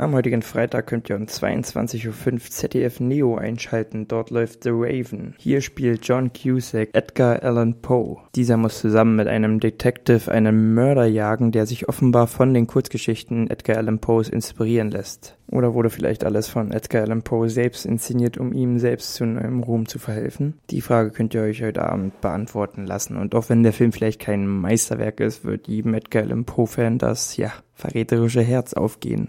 Am heutigen Freitag könnt ihr um 22.05 Uhr ZDF Neo einschalten. Dort läuft The Raven. Hier spielt John Cusack Edgar Allan Poe. Dieser muss zusammen mit einem Detective einen Mörder jagen, der sich offenbar von den Kurzgeschichten Edgar Allan Poes inspirieren lässt. Oder wurde vielleicht alles von Edgar Allan Poe selbst inszeniert, um ihm selbst zu neuem Ruhm zu verhelfen? Die Frage könnt ihr euch heute Abend beantworten lassen. Und auch wenn der Film vielleicht kein Meisterwerk ist, wird jedem Edgar Allan Poe-Fan das, ja, verräterische Herz aufgehen.